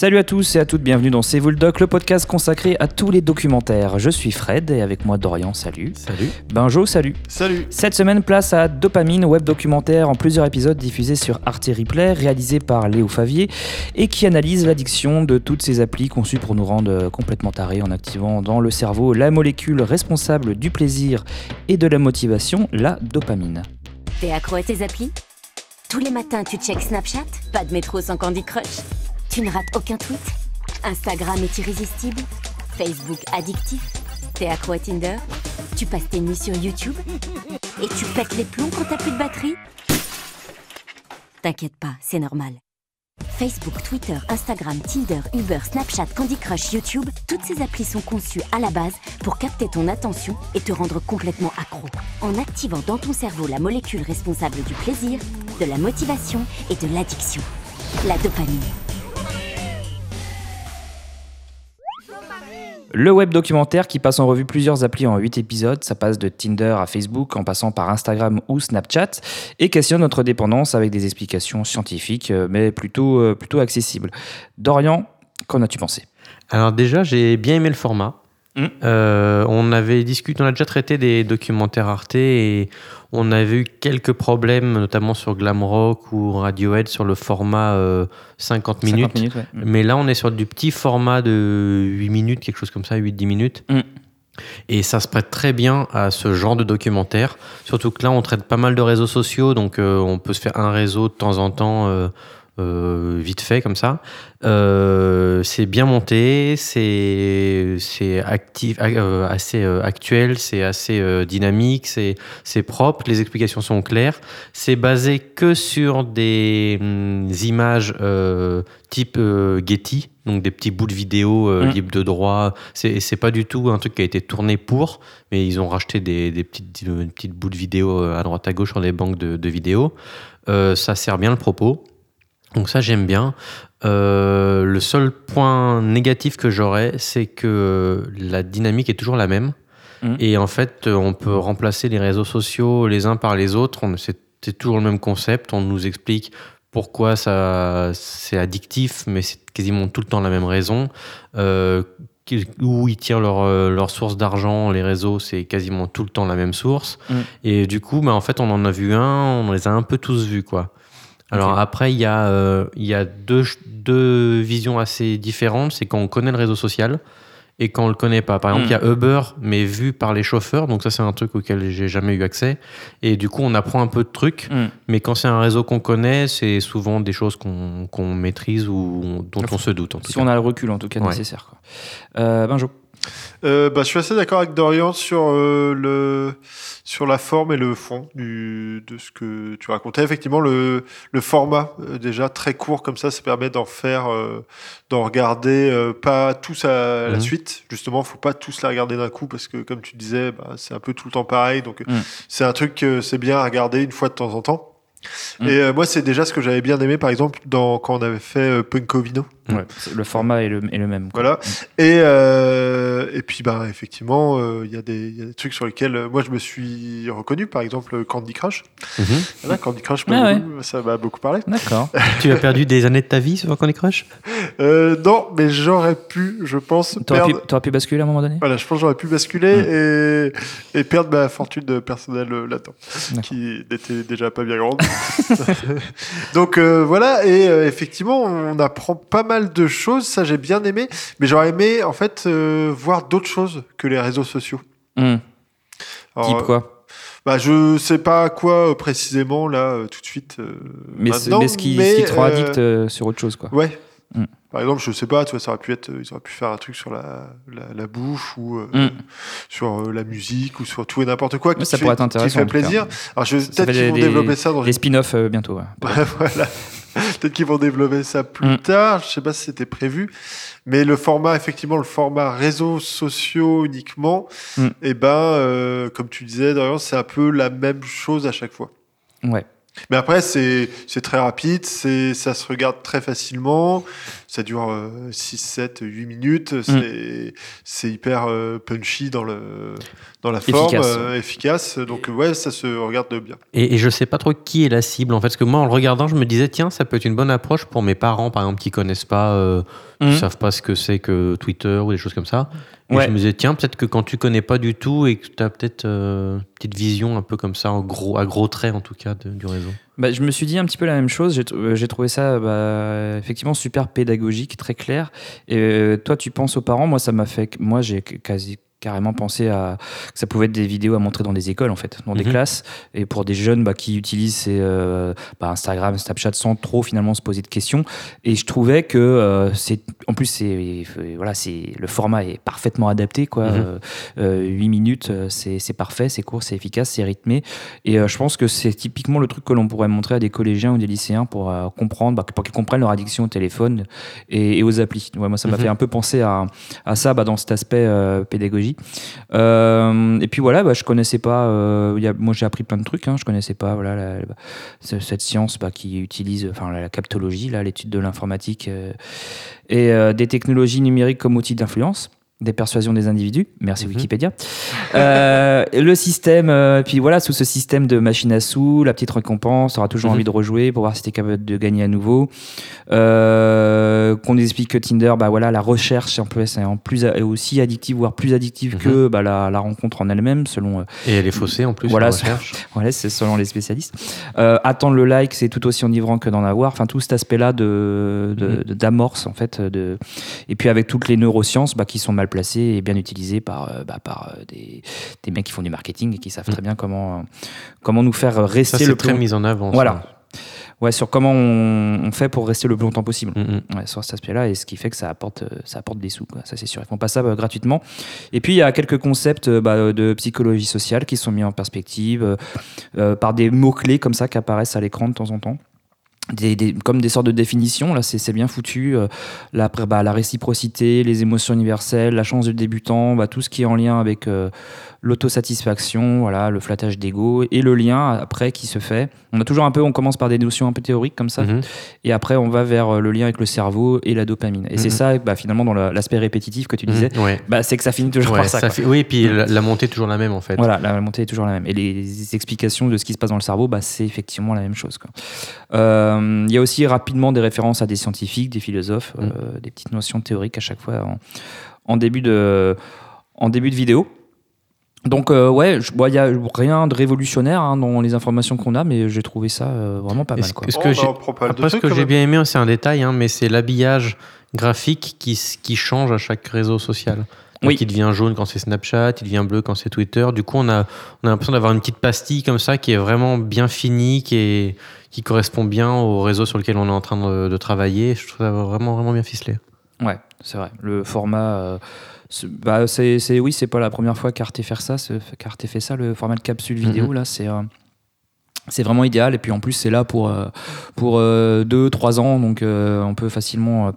Salut à tous et à toutes, bienvenue dans C'est vous le doc, le podcast consacré à tous les documentaires. Je suis Fred et avec moi Dorian, salut. Salut. Benjo, salut. Salut. Cette semaine, place à Dopamine, web documentaire en plusieurs épisodes diffusés sur Arte Replay, réalisé par Léo Favier et qui analyse l'addiction de toutes ces applis conçues pour nous rendre complètement tarés en activant dans le cerveau la molécule responsable du plaisir et de la motivation, la dopamine. T'es accro à tes applis? Tous les matins, tu checks Snapchat? Pas de métro sans Candy Crush? Tu ne rates aucun tweet Instagram est irrésistible Facebook addictif T'es accro à Tinder Tu passes tes nuits sur YouTube Et tu pètes les plombs quand t'as plus de batterie T'inquiète pas, c'est normal. Facebook, Twitter, Instagram, Tinder, Uber, Snapchat, Candy Crush, YouTube, toutes ces applis sont conçues à la base pour capter ton attention et te rendre complètement accro. En activant dans ton cerveau la molécule responsable du plaisir, de la motivation et de l'addiction. La dopamine. Le web documentaire qui passe en revue plusieurs applis en 8 épisodes, ça passe de Tinder à Facebook en passant par Instagram ou Snapchat et questionne notre dépendance avec des explications scientifiques euh, mais plutôt, euh, plutôt accessibles. Dorian, qu'en as-tu pensé? Alors déjà, j'ai bien aimé le format. Mm. Euh, on avait discuté, on a déjà traité des documentaires Arte et on avait eu quelques problèmes, notamment sur Glamrock ou Radiohead, sur le format euh, 50 minutes. 50 minutes, ouais. Mais là, on est sur du petit format de 8 minutes, quelque chose comme ça, 8-10 minutes. Mm. Et ça se prête très bien à ce genre de documentaire. Surtout que là, on traite pas mal de réseaux sociaux, donc euh, on peut se faire un réseau de temps en temps, euh, vite fait, comme ça. Euh, c'est bien monté, c'est c'est actif, euh, assez actuel, c'est assez dynamique, c'est c'est propre, les explications sont claires. C'est basé que sur des hum, images type Getty, donc des petits bouts de vidéo euh, Mm. libres de droit. C'est c'est pas du tout un truc qui a été tourné pour, mais ils ont racheté des, des petites, petites bouts de vidéo à droite à gauche sur les banques de, de vidéos. Euh, ça sert bien le propos. Donc ça j'aime bien. Euh, le seul point négatif que j'aurais, c'est que la dynamique est toujours la même. Mhm. Et en fait, euh, on peut remplacer les réseaux sociaux les uns par les autres. C'est toujours le même concept. On nous explique pourquoi ça c'est addictif, mais c'est quasiment tout le temps la même raison. Euh, où ils tirent leur, leur source d'argent, les réseaux, c'est quasiment tout le temps la même source. Mm. Et du coup, bah, en fait, on en a vu un, on les a un peu tous vus, quoi. Alors après, il y a, euh, il y a deux, deux visions assez différentes. C'est quand on connaît le réseau social et quand on le connaît pas. Par exemple, Mm. il y a Uber, mais vu par les chauffeurs. Donc ça, c'est un truc auquel j'ai jamais eu accès. Et du coup, on apprend un peu de trucs. Mm. Mais quand c'est un réseau qu'on connaît, c'est souvent des choses qu'on maîtrise ou on- dont Enfin, on se doute. En tout Si cas. on a le recul en tout cas Ouais. nécessaire. Quoi. Euh, Benjo Euh, bah, je suis assez d'accord avec Dorian sur, euh, le, sur la forme et le fond du, de ce que tu racontais. Effectivement, le, le format, euh, déjà très court comme ça, ça permet d'en faire, d'en regarder pas tous à la Mhm. suite. Justement, faut pas tous la regarder d'un coup parce que, comme tu disais, bah, c'est un peu tout le temps pareil. Donc, Mhm. c'est un truc que c'est bien à regarder une fois de temps en temps. Mhm. Et euh, moi, c'est déjà ce que j'avais bien aimé, par exemple, dans, quand on avait fait euh, Punkovino. Ouais, le format est le, est le même. quoi. Voilà. Et, euh, et puis, bah, effectivement, euh, il y, a des- il y a des trucs sur lesquels euh, moi je me suis reconnu, par exemple Candy Crush. Mhm. Voilà, Candy Crush, Ah m'a ouais. beaucoup- ça m'a beaucoup parlé. D'accord. tu as perdu des années de ta vie sur Candy Crush? Euh, non, mais j'aurais pu, je pense, T'aurais pu, perdre. pu basculer à un moment donné? Voilà, je pense que j'aurais pu basculer et, et perdre ma fortune de personnel euh, là-dedans, qui n'était déjà pas bien grande. Donc euh, voilà, et euh, effectivement, on apprend pas mal de choses, ça j'ai bien aimé, mais j'aurais aimé en fait euh, voir d'autres choses que les réseaux sociaux. Hmm. Alors, Type quoi? Bah, je sais pas quoi précisément là tout de suite. mais, c'est- maintenant, mais ce qui, mais, ce qui te rend addict sur autre chose. Quoi. Ouais. Mm. Par exemple, je sais pas, tu vois, ça aurait pu être, euh, ils auraient pu faire un truc sur la, la, la bouffe ou euh, Mm. sur euh, la musique ou sur tout et n'importe quoi qui, ça te pourrait fait, être intéressant, qui fait plaisir. Alors, je, peut-être fait qu'ils vont des- développer ça dans Les spin-offs euh, bientôt. ouais. voilà. Peut-être qu'ils vont développer ça plus Mm. tard. Je sais pas si c'était prévu, mais le format, effectivement, le format réseaux sociaux uniquement, et ben, euh, comme tu disais, Dorian, c'est un peu la même chose à chaque fois. Ouais. Mais après, c'est très rapide, ça se regarde très facilement. Ça dure 6, 7, 8 minutes. C'est c'est hyper euh, punchy dans, le, dans la forme, Efficace. euh, efficace. Donc, ouais, ça se regarde bien. Et, et je sais pas trop qui est la cible en fait, parce que moi en le regardant, je me disais tiens, ça peut être une bonne approche pour mes parents par exemple qui connaissent pas, euh, Mhm. qui savent pas ce que c'est que Twitter ou des choses comme ça. Et Ouais. je me disais tiens, peut-être que quand tu connais pas du tout et que tu as peut-être euh, une petite vision un peu comme ça, en gros, à gros traits en tout cas de- du réseau. Bah, je me suis dit un petit peu la même chose. J'ai tr- j'ai trouvé ça bah, effectivement super pédagogique, très clair. Et euh, toi, tu penses aux parents. Moi, ça m'a fait. Moi, j'ai quasi carrément pensé à que ça pouvait être des vidéos à montrer dans des écoles en fait dans des Mhm. classes et pour des jeunes bah, qui utilisent ces, euh, bah, Instagram Snapchat sans trop finalement se poser de questions et je trouvais que euh, c'est en plus c'est euh, voilà c'est le format est parfaitement adapté quoi euh, 8 minutes c'est parfait c'est court c'est efficace c'est rythmé et je pense que c'est typiquement le truc que l'on pourrait montrer à des collégiens ou des lycéens pour comprendre, bah, pour qu'ils comprennent leur addiction au téléphone et, et aux applis. Ouais, moi, ça m'a Mhm. fait un peu penser à, à ça dans cet aspect euh, Euh, et puis voilà, bah, je connaissais pas. euh, moi, j'ai appris plein de trucs. Hein, je connaissais pas voilà cette science bah, qui utilise, la, captologie, l'étude de l'informatique euh, et des technologies numériques comme outil d'influence des persuasions des individus, merci Mhm. Wikipédia. Euh, le système, euh, puis voilà, sous ce système de machine à sous, la petite récompense, tu auras toujours Mhm. envie de rejouer pour voir si tu es capable de gagner à nouveau. Euh, qu'on explique que Tinder, bah voilà, la recherche en plus, est en plus est aussi addictive, voire plus addictive Mhm. que bah, la, la rencontre en elle-même, selon euh, Et elle est faussée en plus. Voilà, recherche. voilà, c'est selon les spécialistes. Euh, attendre le like, c'est tout aussi enivrant que d'en avoir. Enfin, tout cet aspect-là de, d'amorce, en fait. De... Et puis avec toutes les neurosciences bah, qui sont mal placées et bien utilisées par, euh, bah, par euh, des, des mecs qui font du marketing et qui savent très bien comment, euh, comment nous faire Ça rester c'est le très plus... mis en avant. ça. Voilà. Ouais, sur comment on, on fait pour rester le plus longtemps possible. Mhm. Ouais, sur cet aspect-là, et ce qui fait que ça apporte, ça apporte des sous, quoi. ça c'est sûr. Ils font pas ça euh, gratuitement. Et puis il y a quelques concepts bah, de psychologie sociale qui sont mis en perspective euh, par des mots-clés comme ça qui apparaissent à l'écran de temps en temps. Des, des- comme des sortes de définitions, là c'est bien foutu. euh, là, après, bah, la réciprocité, les émotions universelles, la chance du débutant, bah, tout ce qui est en lien avec euh, l'autosatisfaction, voilà, le flattage d'ego et le lien après qui se fait. On a toujours un peu, on commence par des notions un peu théoriques comme ça, Mhm. et après on va vers euh, le lien avec le cerveau et la dopamine. Et c'est Mhm. ça, bah, finalement, dans la- l'aspect répétitif que tu disais, Mhm. Ouais. bah, c'est que ça finit toujours Ouais, par ça. ça quoi. fait- Oui, et puis la, la montée est toujours la même en fait. Voilà, la montée est toujours la même. Et les, les explications de ce qui se passe dans le cerveau, bah, c'est effectivement la même chose. Euh, Il y a aussi rapidement des références à des scientifiques, des philosophes, euh, des petites notions théoriques à chaque fois en, en début, de, en début de vidéo. Donc euh, ouais, je- bon, il n'y a rien de révolutionnaire hein, dans les informations qu'on a, mais j'ai trouvé ça euh, vraiment pas mal. Quoi. est-ce Oh, que Après, ce que j'ai bien aimé, c'est un détail, hein, mais c'est l'habillage graphique qui, qui change à chaque réseau social. Donc, Oui. Il devient jaune quand c'est Snapchat, il devient bleu quand c'est Twitter. Du coup, on a, on a l'impression d'avoir une petite pastille comme ça qui est vraiment bien finie, qui, est, qui correspond bien au réseau sur lequel on est en train de, de travailler. Je trouve ça vraiment, vraiment bien ficelé. Ouais, c'est vrai. Le format, euh, c'est- bah, c'est, c'est- oui, c'est pas la première fois qu'Arte fait ça. qu'Arte fait ça, le format de capsule vidéo Mhm. là, c'est. euh, c'est vraiment idéal et puis en plus c'est là pour euh, pour euh, deux trois ans donc on peut facilement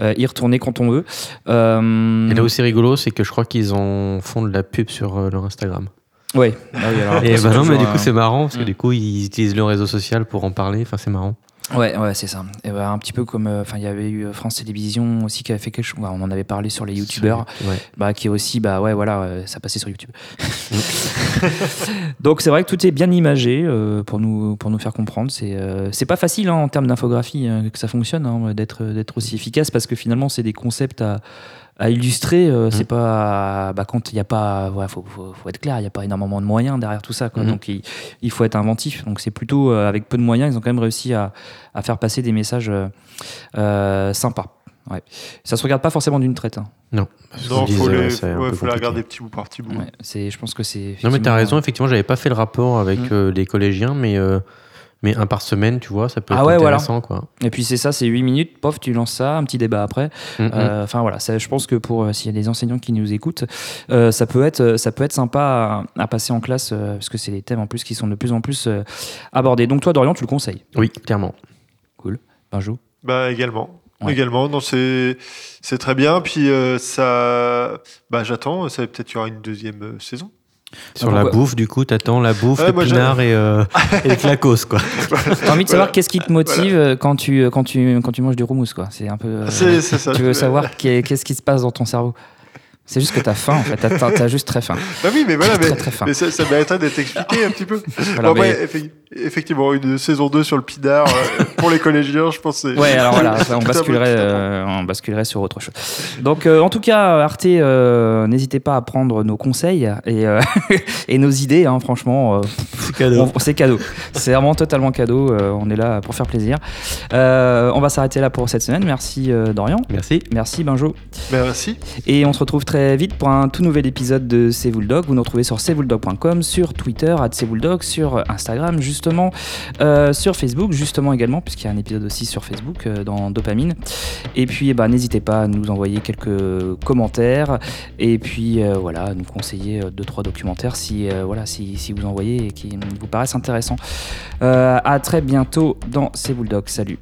y retourner quand on veut. Et là aussi rigolo, c'est que je crois qu'ils en font de la pub sur leur Instagram. ouais. Ah oui, alors Et c'est bah non, mais du coup, c'est marrant parce que Mm. du coup, ils utilisent le réseau social pour en parler. Enfin, c'est marrant. Ouais, ouais, c'est ça. Et bah, un petit peu comme, euh, enfin, il y avait eu euh, France Télévisions aussi qui avait fait quelque chose. bah, on en avait parlé sur les youtubeurs. Ouais. bah, qui est aussi, bah ouais, voilà, euh, ça passait sur YouTube. Donc c'est vrai que tout est bien imagé euh, pour, nous, pour nous faire comprendre. C'est c'est pas facile hein, en termes d'infographie hein, que ça fonctionne, hein, d'être d'être aussi efficace parce que finalement c'est des concepts à, à illustrer. euh, C'est pas, bah, quand il n'y a pas, ouais, faut, faut, faut être clair, il n'y a pas énormément de moyens derrière tout ça. Quoi. Mhm. Donc il, il faut être inventif. Donc c'est plutôt euh, avec peu de moyens, ils ont quand même réussi à, à faire passer des messages euh, sympas. Ouais. Ça se regarde pas forcément d'une traite. hein. Non, Non, faut les, ouais, faut compliqué. regarder petit bout par petit bout. Ouais, c'est, je pense que c'est. Non, mais effectivement- t'as raison, effectivement, j'avais pas fait le rapport avec Mm. euh, les collégiens, mais, euh, mais un par semaine, tu vois, ça peut Ah être ouais, voilà. intéressant, quoi. Et puis c'est ça, c'est 8 minutes, pof, tu lances ça, un petit débat après. Mm. Euh, Enfin voilà, ça, je pense que pour euh, s'il y a des enseignants qui nous écoutent, euh, ça peut être ça peut être sympa à, à passer en classe euh, parce que c'est des thèmes en plus qui sont de plus en plus euh, abordés. Donc toi Dorian, tu le conseilles? Oui, clairement. Benjo Bah également. Ouais. Également, non, c'est c'est très bien. Puis euh, ça, bah j'attends. Ça peut-être y aura une deuxième saison. Sur Donc, la bouffe, du coup, t'attends la bouffe, Ouais, le pinard et, euh, et le clacos, quoi. T'as envie de savoir Voilà. qu'est-ce qui te motive euh, quand, tu, euh, quand, tu, quand tu manges du houmous, quoi. C'est un peu. euh, C'est c'est ça. tu veux savoir qu'est- qu'est-ce qui se passe dans ton cerveau. C'est juste que t'as faim, en fait. T'as- T'as t'as juste très faim. Bah oui, mais voilà, Très, mais, très fin. mais ça, ça mériterait d'être expliqué un petit peu. Voilà, Bon, mais- après, effe- effectivement, une saison 2 sur le pinard euh, pour les collégiens, je pense. que c'est- Ouais, alors voilà, on basculerait, euh, on basculerait sur autre chose. Donc, euh, en tout cas, Arte, euh, n'hésitez pas à prendre nos conseils et, euh, et nos idées. hein, franchement, euh, C'est cadeau. on- c'est cadeau. C'est vraiment totalement cadeau. euh, on est là pour faire plaisir. Euh, on va s'arrêter là pour cette semaine. Merci euh, Dorian. Merci. Merci Benjo. Merci. Et on se retrouve très vite pour un tout nouvel épisode de C'est vous dog. Vous nous retrouvez sur cvouledog.com, sur Twitter, at C'est sur Instagram, justement, euh, sur Facebook, justement également, puisqu'il y a un épisode aussi sur Facebook euh, dans Dopamine. Et puis, eh ben, n'hésitez pas à nous envoyer quelques commentaires et puis euh, voilà, à nous conseiller euh, deux trois documentaires si voilà si, vous en voyez et qui vous paraissent intéressants. À très bientôt dans C'est dog. Salut.